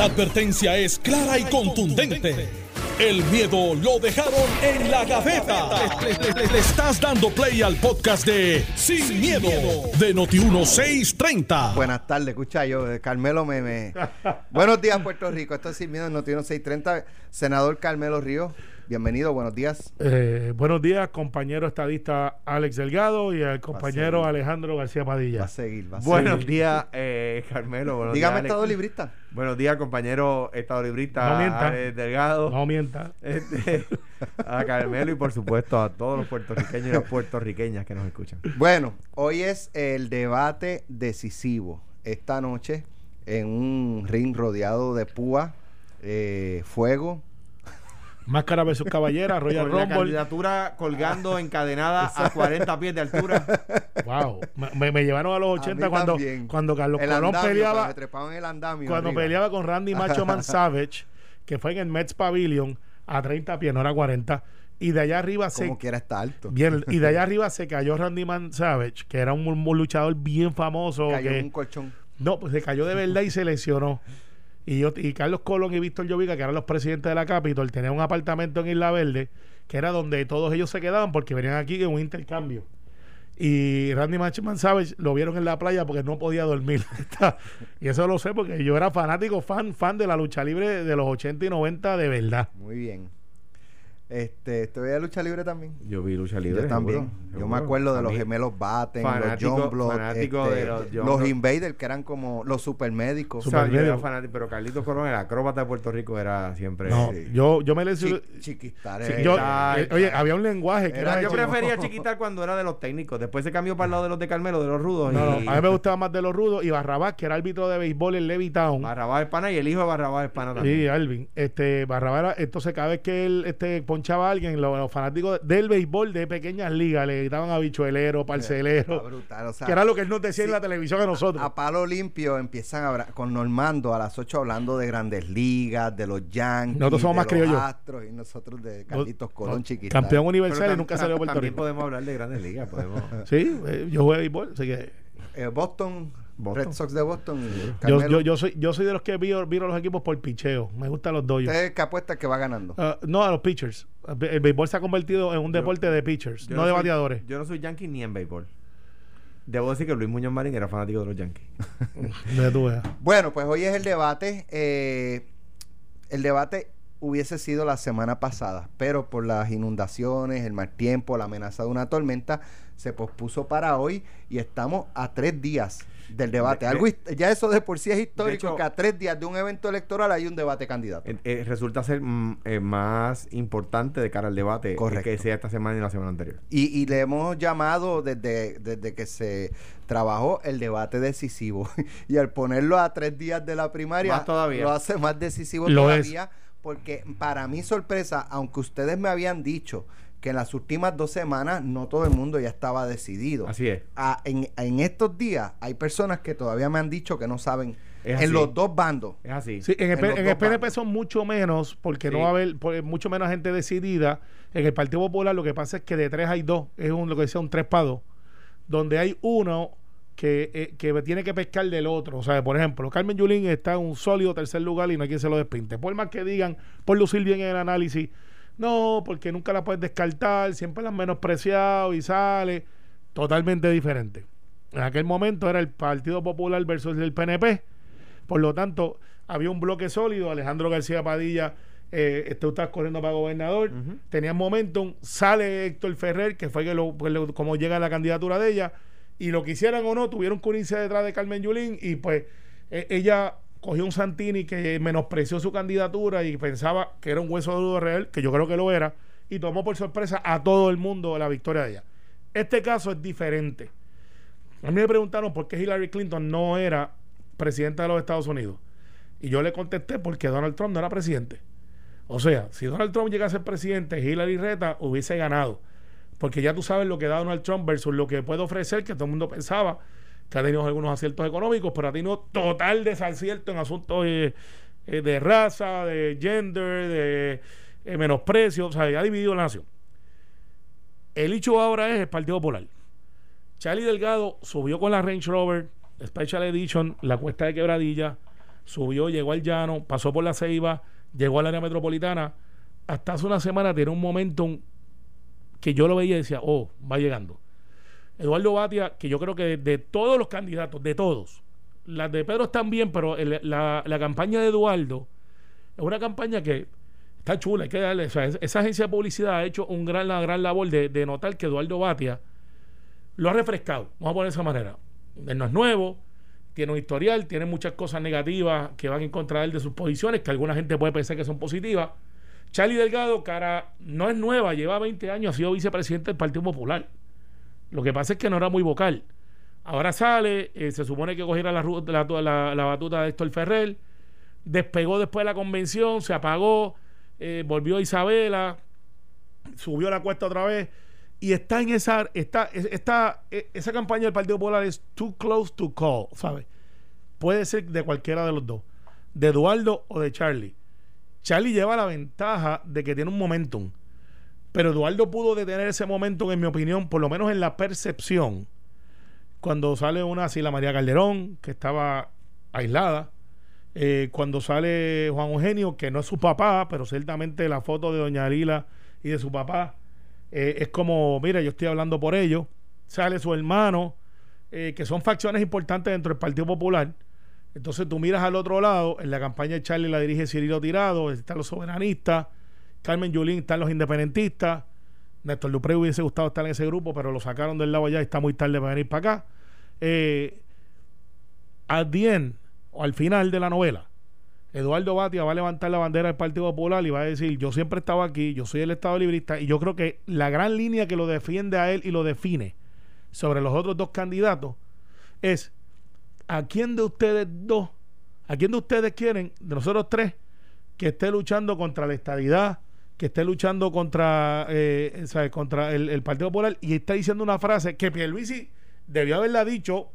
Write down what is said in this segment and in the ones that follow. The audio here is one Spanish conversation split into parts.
La advertencia es clara y contundente. El miedo lo dejaron en la gaveta. Le, estás dando play al podcast de Sin, miedo, de Noti1630. Buenas tardes, escucha yo, eh, Carmelo me, me- Buenos días, Puerto Rico. Esto es Sin Miedo en Noticiero 630. Senador Carmelo Ríos, bienvenido, buenos días. Eh, buenos días, compañero estadista Alex Delgado y al compañero. Alejandro García Va Padilla. a seguir, va a Buenos seguir. días, eh, Carmelo. Buenos Dígame, días, Alex. Estado Librista. Buenos días, compañero Estado Librista No mienta. Alex Delgado. No mienta. Este, a Carmelo y, por supuesto, a todos los puertorriqueños y las puertorriqueñas que nos escuchan. Bueno, hoy es el debate decisivo. Esta noche, en un ring rodeado de púa, eh, fuego. Máscara versus Caballera, Royal Con la Rumble. candidatura colgando encadenada a 40 pies de altura. Wow. Me, me- llevaron a los A 80 mí cuando, también. cuando Carlos El Colón andamio, cuando peleaba. en el andamio Cuando peleaba con Randy Macho Man Savage, que fue en el Mets Pavilion a 30 pies, no era 40. Y de allá arriba se. Como quiera está alto. Bien, y de allá arriba se cayó Randy Man Savage, que era un, un luchador bien famoso. Cayó que, en un colchón. No, pues se cayó de verdad y se lesionó. Y yo y Carlos Colón y Víctor Llovica, que eran los presidentes de la Capitol, tenían un apartamento en Isla Verde, que era donde todos ellos se quedaban porque venían aquí en un intercambio. Y Randy Machman Savage lo vieron en la playa porque no podía dormir. y eso lo sé porque yo era fanático, fan, fan de la lucha libre de los 80 y 90 de verdad. Muy bien. Este, ¿Te veía lucha libre también? Yo vi lucha libre. Yo también. seguro, Yo seguro. me acuerdo de A los gemelos Batten, los John fanático este, de los John los. Invaders, que eran como los supermédicos. o sea, yo era fanático, pero Carlitos Colón, el acróbata de Puerto Rico, era siempre. No, sí. yo, yo me lesioné. Chi- chiquistar, Sí, eh, yo- eh, oye, había un lenguaje que Era era yo prefería chiquitar cuando era de los técnicos. Después se cambió para el lado de los de Carmelo, de los rudos. No, y no, a mí me gustaba más de los rudos y Barrabás, que era árbitro de béisbol en Levittown. Barrabás Espana y el hijo de Barrabás Espana Sí, también. Alvin. Este, Barrabás era- entonces cada vez que él este, ponchaba a alguien, los, los fanáticos del béisbol de pequeñas ligas le gritaban habichuelero, parcelero, brutal, o sea, que era lo que él nos decía sí. en la televisión a nosotros. a palo limpio empiezan a con Normando a las 8 hablando de grandes ligas, de los Yankees, Nosotros somos de más los criollos. Astros y nosotros de No- Carlitos Colón no, chiquita. campeón Pero universal y nunca salió de Puerto También Rico. podemos hablar de grandes ligas. Podemos. Sí, eh, yo jugué béisbol, así que Eh, Boston, Boston. Red Sox de Boston. yo, yo, yo soy yo soy de los que viro, viro los equipos por picheo. Me gustan los doyos. ¿Usted qué apuesta que va ganando? Ah, no, a los pitchers. El béisbol se ha convertido en un deporte de pitchers, no, de soy- bateadores. Yo no soy yankee ni en béisbol. Debo decir que Luis Muñoz Marín era fanático de los Yankees. Bueno, pues hoy es el debate. eh, el debate hubiese sido la semana pasada, pero por las inundaciones, el mal tiempo, la amenaza de una tormenta, se pospuso para hoy y estamos a tres días del debate. De- Algo ya eso de por sí es histórico, hecho- que a tres días de un evento electoral hay un debate candidato. Eh, eh, resulta ser mm, eh, más importante de cara al debate Correcto. que sea esta semana y la semana anterior. Y, y le hemos llamado desde, desde que se trabajó el debate decisivo. y al ponerlo a tres días de la primaria, Más todavía. lo hace más decisivo Lo todavía. Porque para mi sorpresa, aunque ustedes me habían dicho que en las últimas dos semanas no todo el mundo ya estaba decidido. Así es. Ah, en, en estos días hay personas que todavía me han dicho que no saben Es en los dos bandos. Es así. Sí, en el, En el PNP bandos. son mucho menos, porque Sí. no va a haber pues, mucho menos gente decidida. En el Partido Popular lo que pasa es que de tres hay dos, es un, lo que decía un tres para dos, donde hay uno que, eh, que tiene que pescar del otro. O sea, por ejemplo, Carmen Yulín está en un sólido tercer lugar y no hay quien se lo despinte. Por más que digan, por lucir bien en el análisis, no, porque nunca la puedes descartar, siempre la han menospreciado y sale totalmente diferente. En aquel momento era el Partido Popular versus el PNP. Por lo tanto, había un bloque sólido. Alejandro García Padilla, eh, este, estás corriendo para gobernador. Ujú. Tenía momentum. Sale Héctor Ferrer, que fue que lo, lo- como llega la candidatura de ella. Y lo quisieran o no, tuvieron que unirse detrás de Carmen Yulín. Y pues eh, ella cogió un Santini que menospreció su candidatura y pensaba que era un hueso duro real, que yo creo que lo era. Y tomó por sorpresa a todo el mundo la victoria de ella. Este caso es diferente. A mí me preguntaron por qué Hillary Clinton no era presidenta de los Estados Unidos. Y yo le contesté porque Donald Trump no era presidente. O sea, si Donald Trump llega a ser presidente, Hillary Reta hubiese ganado. Porque ya tú sabes lo que da Donald Trump versus lo que puede ofrecer, que todo el mundo pensaba que ha tenido algunos aciertos económicos, pero ha tenido total desacierto en asuntos eh, eh, de raza, de gender, de eh, menosprecio. O sea, ha dividido la nación. El hecho ahora es el Partido Popular. Charlie Delgado subió con la Range Rover Special Edition, la cuesta de quebradilla, subió, llegó al llano, pasó por la Ceiba, llegó al área metropolitana. Hasta hace una semana tiene un momento que yo lo veía y decía, oh, va llegando. Eduardo Batia, que yo creo que de, todos los candidatos, de todos, las de Pedro están bien, pero la, campaña de Eduardo es una campaña que está chula, hay que darle. esa agencia de publicidad ha hecho un gran, una gran labor de, de notar que Eduardo Batia lo ha refrescado, vamos a poner de esa manera. Él no es nuevo, tiene un historial, tiene muchas cosas negativas que van en contra de él de sus posiciones, que alguna gente puede pensar que son positivas. Charlie Delgado, cara, no es nueva, lleva 20 años, ha sido vicepresidente del Partido Popular. Lo que pasa es que no era muy vocal. Ahora sale, eh, se supone que cogiera la, la, la, batuta de Héctor Ferrer, despegó después de la convención, se apagó, eh, volvió a Isabela, subió la cuesta otra vez y está en esa está, está e, esa campaña del Partido Popular es too close to call, ¿sabes? Puede ser de cualquiera de los dos, de Eduardo o de Charlie. Charlie lleva la ventaja de que tiene un momentum, pero Eduardo pudo detener ese momentum, en mi opinión, por lo menos en la percepción, cuando sale una así la María Calderón, que estaba aislada, eh, cuando sale Juan Eugenio, que no es su papá, pero ciertamente la foto de Doña Arila y de su papá eh, es como, mira, yo estoy hablando por ellos. Sale su hermano, eh, que son facciones importantes dentro del Partido Popular. Entonces tú miras al otro lado, en la campaña de Charlie la dirige Cirilo Tirado, están los soberanistas, Carmen Yulín están los independentistas, Néstor Dupré hubiese gustado estar en ese grupo, pero lo sacaron del lado allá y está muy tarde para venir para acá. Eh, al o al final de la novela, Eduardo Batia va a levantar la bandera del Partido Popular y va a decir, yo siempre he estado aquí, yo soy el Estado librista y yo creo que la gran línea que lo defiende a él y lo define sobre los otros dos candidatos es a quién de ustedes dos, a quién de ustedes quieren, de nosotros tres, que esté luchando contra la estadidad, que esté luchando contra, eh, contra el, Partido Popular y está diciendo una frase que Pierluisi debió haberla dicho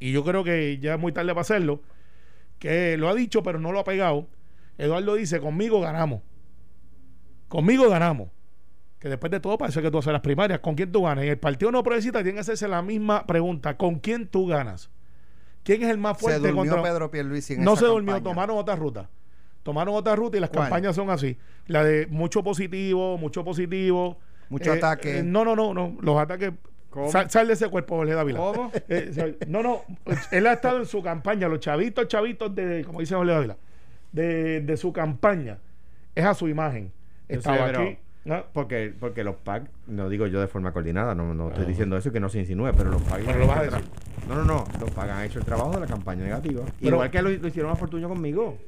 y yo creo que ya es muy tarde para hacerlo que lo ha dicho pero no lo ha pegado, Eduardo dice, conmigo ganamos. Conmigo ganamos. Que después de todo parece que tú haces las primarias. ¿Con quién tú ganas? En el Partido No Progresista tiene que hacerse la misma pregunta. ¿Con quién tú ganas? ¿Quién es el más fuerte se durmió Pedro Pierluisi No se durmió, tomaron otra ruta. Tomaron otra ruta y las campañas son así. La de mucho positivo, mucho positivo. Mucho eh, ataque. Eh, no, no, no, no. Los ataques Sal, de ese cuerpo, Jorge Dávila. ¿Cómo? Eh, no, no. Él ha estado en su campaña, los chavitos, chavitos de, como dice Jorge Dávila, de, de su campaña. Es a su imagen. Estaba aquí. Porque, porque los PAC, no digo yo de forma coordinada, no, no estoy diciendo eso que no se insinúe, pero los PAC. Pero lo vas a decir. No, no, no. Los PAC han hecho el trabajo de la campaña negativa. Igual que lo, hicieron a Fortunio conmigo.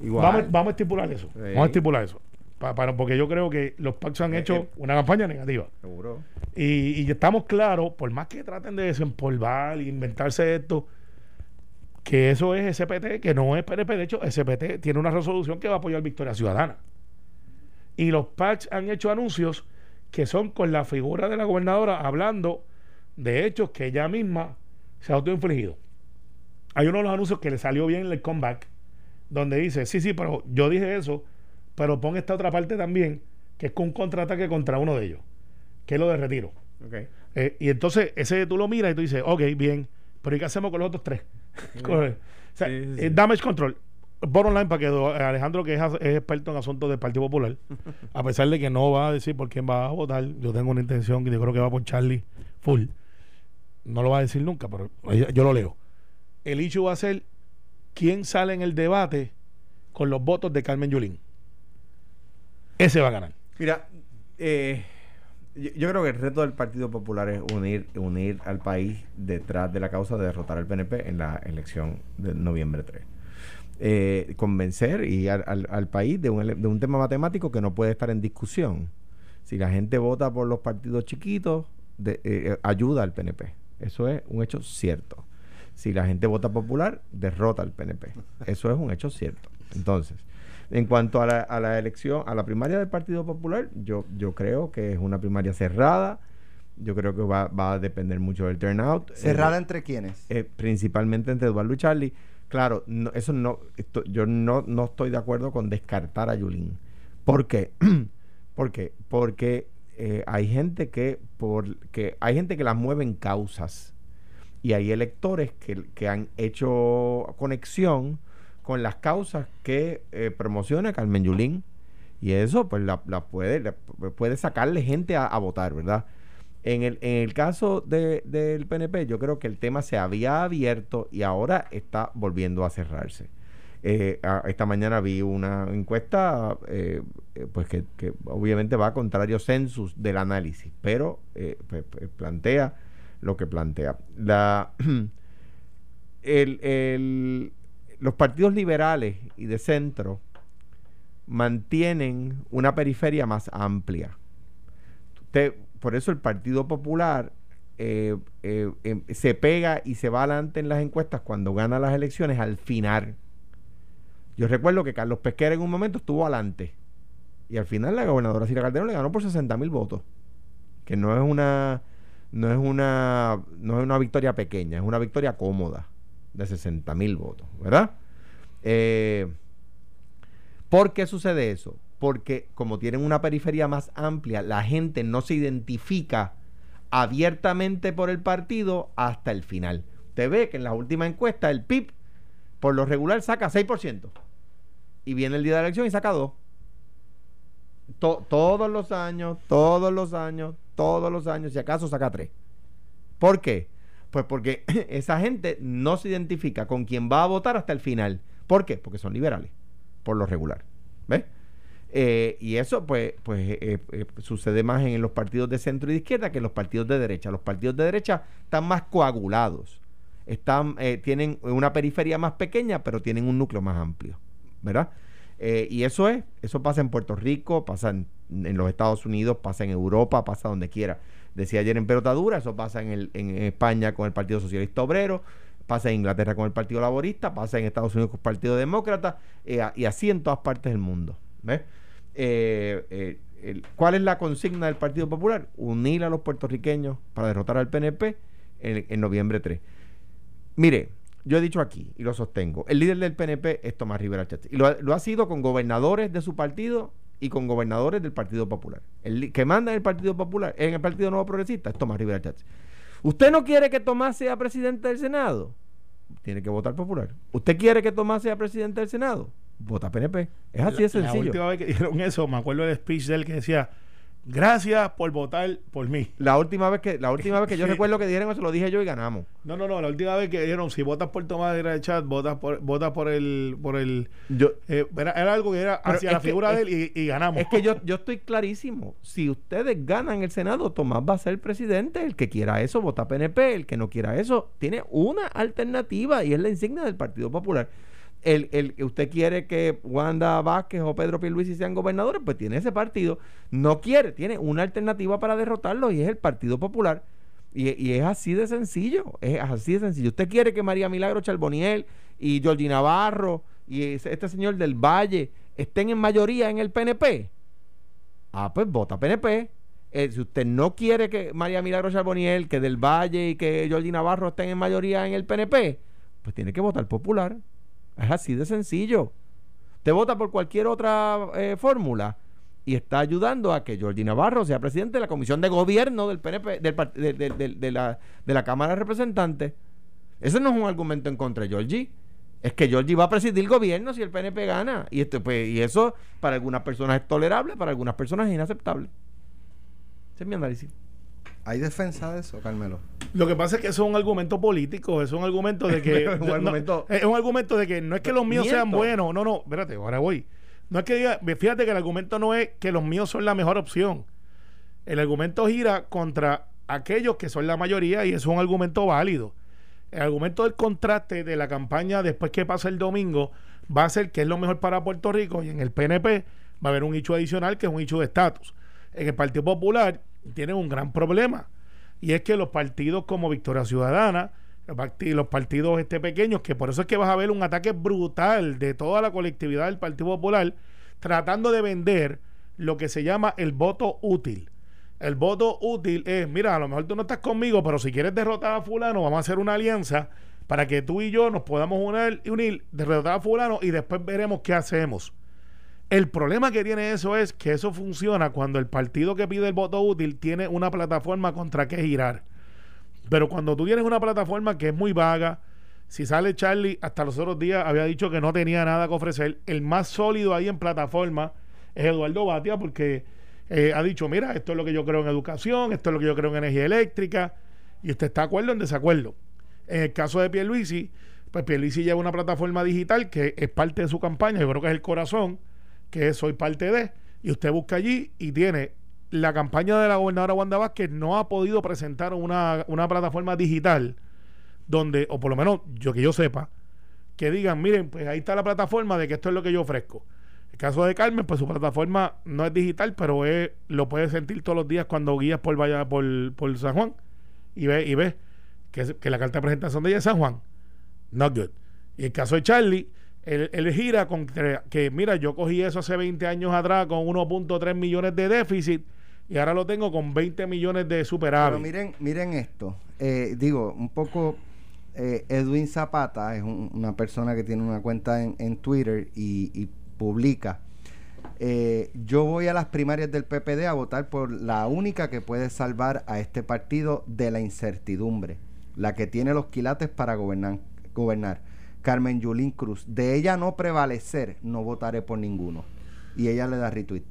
Igual. Vamos, vamos a estipular eso. Vamos a estipular eso porque yo creo que los pactos han eh, hecho eh, una campaña negativa. Seguro. Y, y, estamos claros, por más que traten de desempolvar e inventarse esto, que eso es SPT, que no es PNP. De hecho, SPT tiene una resolución que va a apoyar Victoria Ciudadana. Y los PACs han hecho anuncios que son con la figura de la gobernadora hablando de hechos que ella misma se ha autoinfligido. Hay uno de los anuncios que le salió bien en el comeback, donde dice, sí, sí, pero yo dije eso pero pon esta otra parte también, que es con un contraataque contra uno de ellos, que es lo de retiro. Eh, y entonces ese tú lo miras y tú dices, ok, bien, pero ¿y qué hacemos con los otros tres? o sea, eh, damage control. Por online para que Alejandro, que es, experto en asuntos del Partido Popular, a pesar de que no va a decir por quién va a votar, yo tengo una intención y yo creo que va por Charlie full. No lo va a decir nunca, pero yo, lo leo. El hecho va a ser quién sale en el debate con los votos de Carmen Yulín ese va a ganar. Mira, eh, yo, creo que el reto del Partido Popular es unir, unir al país detrás de la causa de derrotar al PNP en la elección de noviembre 3. Eh, convencer y al, país de un, de un, tema matemático que no puede estar en discusión. Si la gente vota por los partidos chiquitos, eh, ayuda al PNP. Eso es un hecho cierto. Si la gente vota popular, derrota al PNP. Eso es un hecho cierto. Entonces, en cuanto a la, a la elección, a la primaria del Partido Popular, yo, yo creo que es una primaria cerrada. Yo creo que va, va a depender mucho del turnout. ¿Cerrada eh, entre quiénes? Eh, principalmente entre Eduardo y Charlie. Claro, eso no, yo no, no estoy de acuerdo con descartar a Yulín. ¿Por qué? ¿Por qué? Porque eh, hay gente que, por, que hay gente que las mueve en causas y hay electores que, han hecho conexión con las causas que eh, promociona Carmen Yulín y eso pues la, puede, puede sacarle gente a, votar, ¿verdad? En el, en el caso de, del PNP, yo creo que el tema se había abierto y ahora está volviendo a cerrarse. Eh, esta mañana vi una encuesta eh, eh, pues que, obviamente va a contrario census del análisis, pero plantea lo que plantea. La, los partidos liberales y de centro mantienen una periferia más amplia. por eso el Partido Popular em, se pega y se va adelante en las encuestas cuando gana las elecciones al final yo recuerdo que Carlos Pesquera en un momento estuvo adelante. Y al final la gobernadora Cira Calderón le ganó por 60 mil votos. Que no es una. No es una. No es una victoria pequeña, es una victoria cómoda. De 60 mil votos. ¿Verdad? Eh, ¿Por qué sucede eso? Porque como tienen una periferia más amplia, la gente no se identifica abiertamente por el partido hasta el final. Usted ve que en la última encuesta el PIB por lo regular saca 6% y viene el día de la elección y saca dos. todos los años, todos los años, todos los años, si acaso saca tres. ¿Por qué? Pues porque esa gente no se identifica con quien va a votar hasta el final. ¿Por qué? Porque son liberales, por lo regular. ¿Ves? Eh, y eso pues, pues eh, eh, sucede más en los partidos de centro y de izquierda que en los partidos de derecha. Los partidos de derecha están más coagulados, están, tienen una periferia más pequeña, pero tienen un núcleo más amplio. ¿Verdad? Eh, y eso es, eso pasa en Puerto Rico, pasa en, los Estados Unidos, pasa en Europa, pasa donde quiera. Decía ayer en Pelotadura, eso pasa en, el, en España con el Partido Socialista Obrero, pasa en Inglaterra con el Partido Laborista, pasa en Estados Unidos con el Partido Demócrata eh, y así en todas partes del mundo. Eh, ¿Cuál es la consigna del Partido Popular? Unir a los puertorriqueños para derrotar al PNP en, en noviembre 3. Mire, yo he dicho aquí y lo sostengo, el líder del PNP es Tomás Rivera Chávez. Y lo, ha sido con gobernadores de su partido y con gobernadores del Partido Popular. El que manda en el Partido Popular, en el Partido Nuevo Progresista, es Tomás Rivera Chávez. ¿Usted no quiere que Tomás sea presidente del Senado? Tiene que votar popular. ¿Usted quiere que Tomás sea presidente del Senado? Vota PNP. Es así de sencillo. La última vez que dijeron eso, me acuerdo del speech de él que decía Gracias por votar por mí. La última vez que, la última vez que yo recuerdo que dijeron eso lo dije yo y ganamos. No, no, no. La última vez que dijeron si votas por Tomás de chat, votas por, votas por el, por el. Yo, eh, era, algo que era hacia la figura de él y, ganamos. Es que yo, yo estoy clarísimo. Si ustedes ganan el Senado, Tomás va a ser presidente. El que quiera eso, vota PNP. El que no quiera eso, tiene una alternativa y es la insignia del Partido Popular el, el, usted quiere que Wanda Vázquez o Pedro Pierluisi sean gobernadores, pues tiene ese partido. No quiere, tiene una alternativa para derrotarlo y es el Partido Popular. Y, es así de sencillo, es así de sencillo. Usted quiere que María Milagro Charboniel y Georgie Navarro y este señor del Valle estén en mayoría en el PNP. Ah, pues vota PNP. Eh, si usted no quiere que María Milagro Charboniel, que del Valle y que Georgie Navarro estén en mayoría en el PNP, pues tiene que votar popular. Es así de sencillo. Te vota por cualquier otra eh, fórmula y está ayudando a que Jordi Navarro sea presidente de la Comisión de Gobierno del PNP, de, la, de la Cámara de Representantes. Ese no es un argumento en contra de Georgie. Es que Georgie va a presidir el gobierno si el PNP gana. Y, esto, pues, y eso para algunas personas es tolerable, para algunas personas es inaceptable. Ese es mi análisis. ¿Hay defensa de eso, Carmelo? Lo que pasa es que eso es un argumento político, es un argumento de que. es, un argumento, es un argumento de que no es que los míos sean buenos, no, no, espérate, ahora voy. No es que diga, fíjate que el argumento no es que los míos son la mejor opción. El argumento gira contra aquellos que son la mayoría y es un argumento válido. El argumento del contraste de la campaña después que pasa el domingo va a ser que es lo mejor para Puerto Rico y en el PNP va a haber un hecho adicional que es un hecho de estatus. En el Partido Popular tienen un gran problema. Y es que los partidos como Victoria Ciudadana, los partidos este pequeños, que por eso es que vas a ver un ataque brutal de toda la colectividad del Partido Popular, tratando de vender lo que se llama el voto útil. El voto útil es, mira, a lo mejor tú no estás conmigo, pero si quieres derrotar a fulano, vamos a hacer una alianza para que tú y yo nos podamos unir, unir derrotar a fulano y después veremos qué hacemos. El problema que tiene eso es que eso funciona cuando el partido que pide el voto útil tiene una plataforma contra que girar. Pero cuando tú tienes una plataforma que es muy vaga, si sale Charlie, hasta los otros días había dicho que no tenía nada que ofrecer. El más sólido ahí en plataforma es Eduardo Batia, porque eh, ha dicho: Mira, esto es lo que yo creo en educación, esto es lo que yo creo en energía eléctrica, y usted está de acuerdo en desacuerdo. En el caso de Pierluisi, pues Pierluisi lleva una plataforma digital que es parte de su campaña, yo creo que es el corazón, que Soy parte de, y usted busca allí y tiene la campaña de la gobernadora Wanda Vázquez no ha podido presentar una, una plataforma digital donde, o por lo menos yo que yo sepa, que digan, miren, pues ahí está la plataforma de que esto es lo que yo ofrezco. El caso de Carmen, pues su plataforma no es digital, pero es, lo puedes sentir todos los días cuando guías por, vaya, por, San Juan y ves y ve que, que, la carta de presentación de ella es San Juan. Not good. Y el caso de Charlie, él, gira con que, mira, yo cogí eso hace 20 años atrás con 1.3 millones de déficit y ahora lo tengo con 20 millones de superávit. Pero miren, miren esto. Eh, digo, un poco eh, Edwin Zapata es una persona que tiene una cuenta en, Twitter y, publica. Eh, yo voy a las primarias del PPD a votar por la única que puede salvar a este partido de la incertidumbre, la que tiene los quilates para gobernar, gobernar. Carmen Yulín Cruz. De ella no prevalecer, no votaré por ninguno. Y ella le da retweet.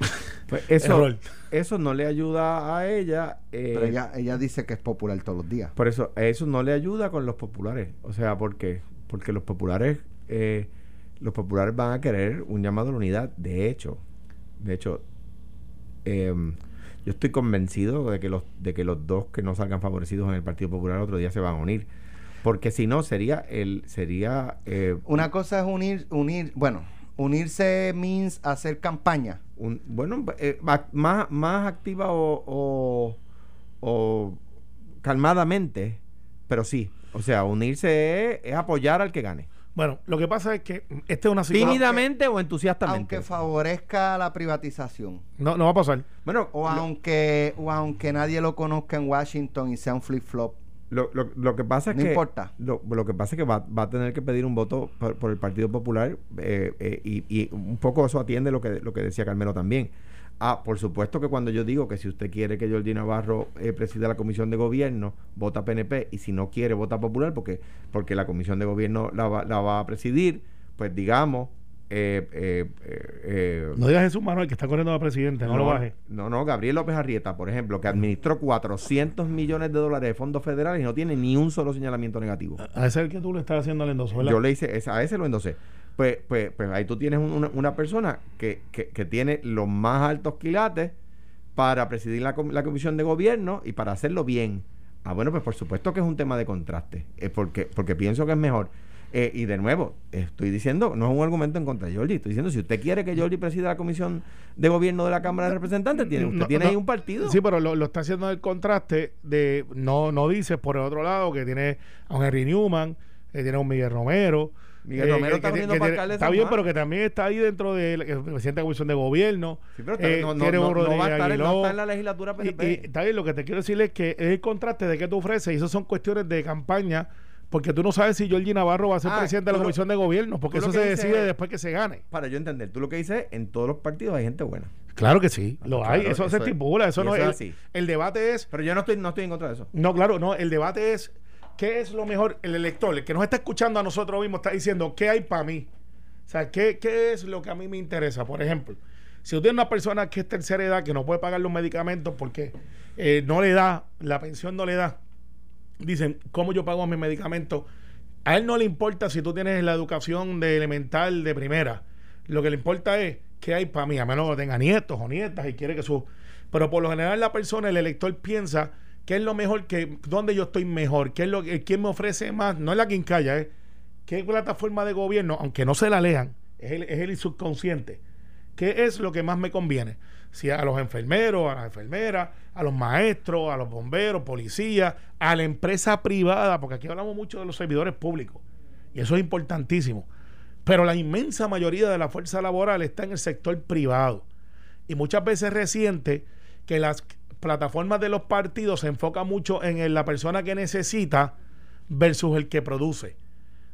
Pues eso, eso no le ayuda a ella. Eh, Pero ella, ella dice que es popular todos los días. Por eso, eso no le ayuda con los populares. O sea, ¿por qué? Porque los populares, eh, los populares van a querer un llamado a la unidad. De hecho, de hecho, em, yo estoy convencido de que los, de que los dos que no salgan favorecidos en el Partido Popular otro día se van a unir. Porque si no, sería el, sería eh, Una cosa es unir, unir, bueno, unirse means hacer campaña bueno, eh, más, más activa o, o, calmadamente, pero sí. O sea, unirse es, apoyar al que gane. Bueno, lo que pasa es que esta es una situación. ¿Tímidamente o entusiastamente? Aunque favorezca la privatización. No, no va a pasar. Bueno, o aunque, o aunque nadie lo conozca en Washington y sea un flip-flop. Lo, lo, lo, que pasa es no que importa. Lo, lo, que pasa es que va, va, a tener que pedir un voto por, el Partido Popular eh, eh, y, y, un poco eso atiende lo que lo que decía Carmelo también. Ah, por supuesto que cuando yo digo que si usted quiere que Jordi Navarro eh, presida la comisión de gobierno, vota PNP y si no quiere vota Popular porque porque la comisión de gobierno la va, la va a presidir, pues digamos eh, eh, eh, no digas Jesús Manuel que está corriendo a presidente, no, lo baje. No, no, Gabriel López Arrieta, por ejemplo, que administró 400 millones de dólares de fondos federales y no tiene ni un solo señalamiento negativo. A, ese es el que tú le estás haciendo el endoso, Yo le hice, a ese lo endosé. Pues, pues, pues ahí tú tienes una, persona que, que, tiene los más altos quilates para presidir la, la comisión de gobierno y para hacerlo bien. Ah, bueno, pues por supuesto que es un tema de contraste, porque, porque pienso que es mejor eh, y de nuevo, estoy diciendo, no es un argumento en contra de Jordi, estoy diciendo, si usted quiere que Jordi presida la comisión de gobierno de la Cámara de Representantes, tiene, usted tiene ahí un partido. Sí, pero lo, está haciendo el contraste de, no, no dice por el otro lado que tiene a un Henry Newman, que tiene a un Miguel Romero. Miguel Romero está Está bien, pero que también está ahí dentro de, presidente de la Comisión de Gobierno. Sí, pero eh, no, va a estar, en la legislatura PNP. está bien, lo que te quiero decir es que es el contraste de que tú ofreces, y eso son cuestiones de campaña porque tú no sabes si Jorge Navarro va a ser ah, presidente de la Comisión de Gobierno, porque eso se decide después que se gane. Para yo entender, tú lo que dices, en todos los partidos hay gente buena. Claro que sí, lo hay, eso, se estipula, eso no es. Así. El, debate es. Pero yo no estoy, no estoy en contra de eso. No, claro, no, el debate es qué es lo mejor. El elector, el que nos está escuchando a nosotros mismos, está diciendo qué hay para mí. O sea, ¿qué, ¿qué es lo que a mí me interesa? Por ejemplo, si usted es una persona que es tercera edad, que no puede pagar los medicamentos porque eh, no le da, la pensión no le da dicen, ¿cómo yo pago mis medicamentos? A él no le importa si tú tienes la educación de elemental de primera. Lo que le importa es qué hay para mí, a menos que tenga nietos o nietas y quiere que su... Pero por lo general la persona, el elector piensa qué es lo mejor, que, dónde yo estoy mejor, qué es lo que, quién me ofrece más, no es la quincalla, qué plataforma de gobierno, aunque no se la lean, es es el subconsciente. ¿Qué es lo que más me conviene? Si a los enfermeros, a las enfermeras, a los maestros, a los bomberos, policías, a la empresa privada, porque aquí hablamos mucho de los servidores públicos, y eso es importantísimo. Pero la inmensa mayoría de la fuerza laboral está en el sector privado. Y muchas veces reciente que las plataformas de los partidos se enfocan mucho en la persona que necesita versus el que produce.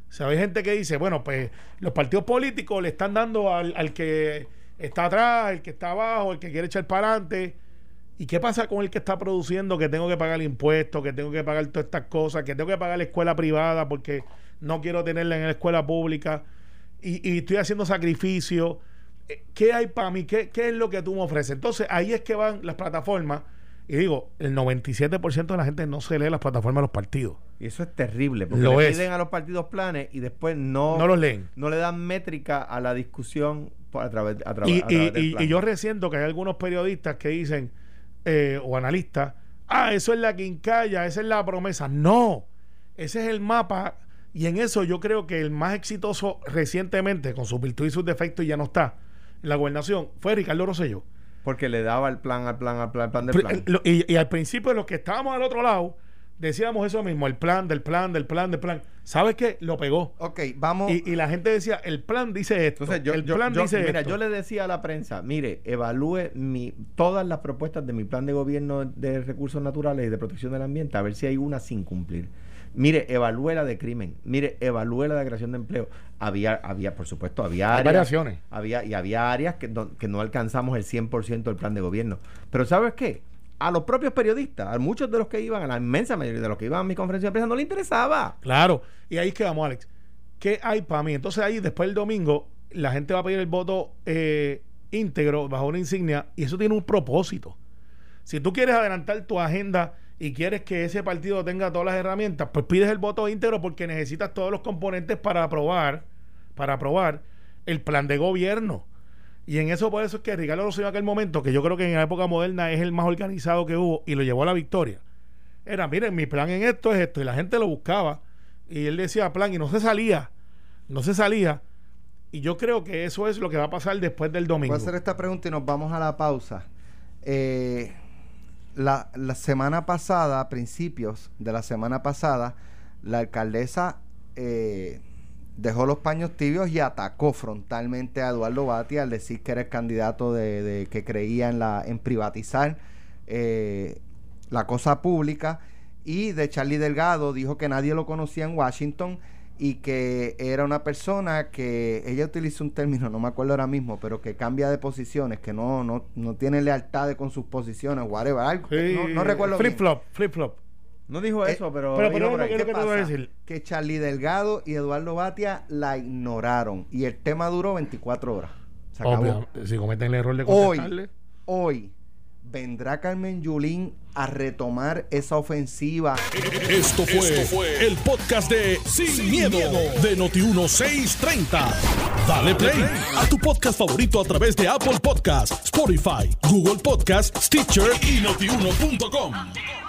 O sea, hay gente que dice, bueno, pues los partidos políticos le están dando al, al que está atrás, el que está abajo, el que quiere echar para adelante. ¿Y qué pasa con el que está produciendo que tengo que pagar impuestos, que tengo que pagar todas estas cosas, que tengo que pagar la escuela privada porque no quiero tenerla en la escuela pública y, y estoy haciendo sacrificio? Eh, ¿Qué hay para mí? ¿Qué, ¿Qué es lo que tú me ofreces? Entonces ahí es que van las plataformas y digo, el 97% de la gente no se lee las plataformas de los partidos. Y eso es terrible, porque Lo le es. piden a los partidos planes y después no, No los leen. no le dan métrica a la discusión a través, a través, Y, a través y- del y- plan. y yo resiento que hay algunos periodistas que dicen, eh, o analistas, ah, eso es la quincalla, esa es la promesa. No, ese es el mapa. Y en eso yo creo que el más exitoso recientemente, con sus virtudes y sus defectos, y ya no está en la gobernación, fue Ricardo Rosselló. Porque le daba el plan al plan al plan, al plan del plan. lo- Y, y al principio los que estábamos al otro lado, decíamos eso mismo, el plan, del plan, del plan, del plan. ¿Sabes qué? Lo pegó. Ok, vamos. Y, y la gente decía, el plan dice esto. Entonces, yo, el yo- plan yo- dice mira, esto. yo le decía a la prensa, mire, evalúe mi, todas las propuestas de mi plan de gobierno de recursos naturales y de protección del ambiente, a ver si hay una sin cumplir. Mire, evalúe la de crimen, mire, evalúe la de creación de empleo. Había, había por supuesto, había Hay áreas, variaciones. había, y había áreas que no, que no alcanzamos el 100% del plan de gobierno. Pero ¿sabes qué? A los propios periodistas, a muchos de los que iban, a la inmensa mayoría de los que iban a mi conferencia de prensa, no le interesaba. Claro, y ahí es que vamos, Alex. ¿Qué hay para mí? Entonces ahí, después del domingo, la gente va a pedir el voto eh, íntegro bajo una insignia y eso tiene un propósito. Si tú quieres adelantar tu agenda y quieres que ese partido tenga todas las herramientas, pues pides el voto íntegro porque necesitas todos los componentes para aprobar, para aprobar el plan de gobierno. Y en eso por eso es que Ricardo Rosselló en aquel momento, que yo creo que en la época moderna es el más organizado que hubo y lo llevó a la victoria. Era, miren, mi plan en esto es esto. Y la gente lo buscaba. Y él decía plan y no se salía. No se salía. Y yo creo que eso es lo que va a pasar después del domingo. Voy a hacer esta pregunta y nos vamos a la pausa. Eh, la, la semana pasada, a principios de la semana pasada, la alcaldesa eh, dejó los paños tibios y atacó frontalmente a Eduardo Bati al decir que era el candidato de, que creía en la en privatizar eh, la cosa pública. Y de Charlie Delgado dijo que nadie lo conocía en Washington y que era una persona que ella utilizó un término, no me acuerdo ahora mismo, pero que cambia de posiciones, que no no, no tiene lealtad con sus posiciones, whatever, algo, Sí, no, no recuerdo bien. Flip flop, flip flop. No dijo Eh, eso, pero... pero- pero por no ahí. quiero- ¿Qué a pasa? decir? Que Charlie Delgado y Eduardo Batia la ignoraron y el tema duró 24 horas. Se acabó. Obvio, si cometen el error de Hoy, contestarle. hoy, vendrá Carmen Yulín a retomar esa ofensiva. Esto fue, el podcast de Sin, miedo, de Noti1630. Dale play a tu podcast favorito a través de Apple Podcasts, Spotify, Google Podcasts, Stitcher y notiuno.com.